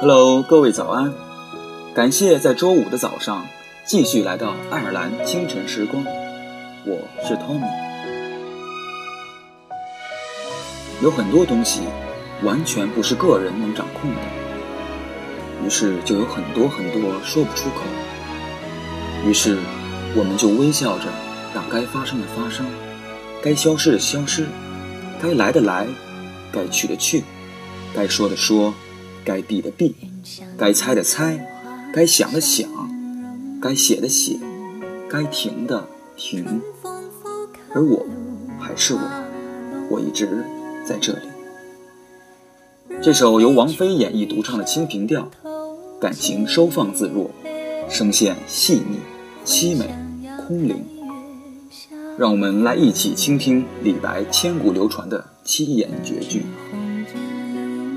Hello，各位早安！感谢在周五的早上继续来到爱尔兰清晨时光，我是 Tommy。有很多东西完全不是个人能掌控的，于是就有很多很多说不出口。于是我们就微笑着让该发生的发生，该消失的消失，该来的来，该去的去，该说的说。该避的避，该猜的猜，该想的想，该写的写，该停的停。而我，还是我，我一直在这里。这首由王菲演绎独唱的《清平调》，感情收放自若，声线细腻、凄美、空灵。让我们来一起倾听李白千古流传的七言绝句。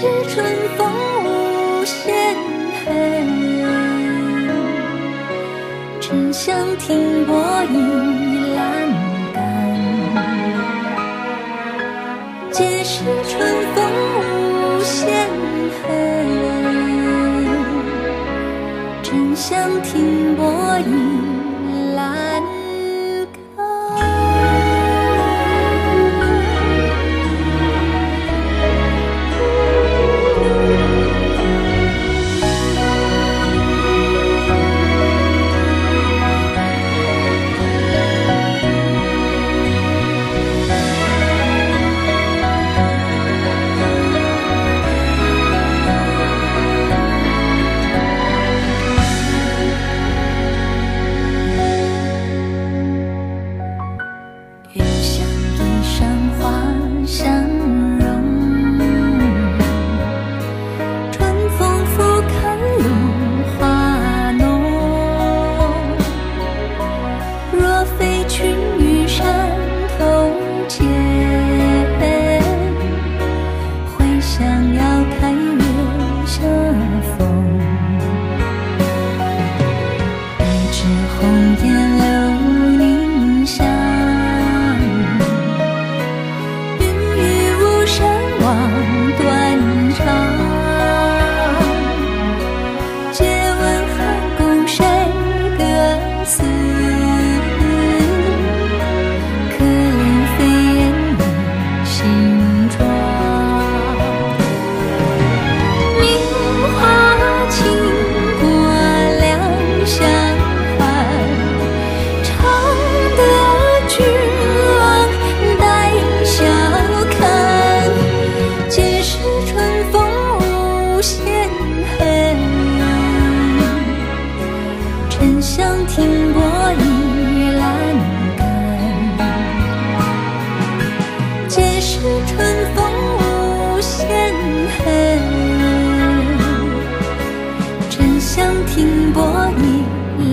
是春风无限恨沉香亭泊倚阑干。皆是春风无限恨沉香亭泊倚想要看月下。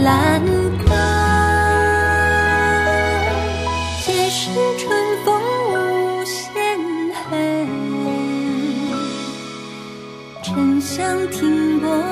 栏杆，皆是春风无限恨。沉香停泊。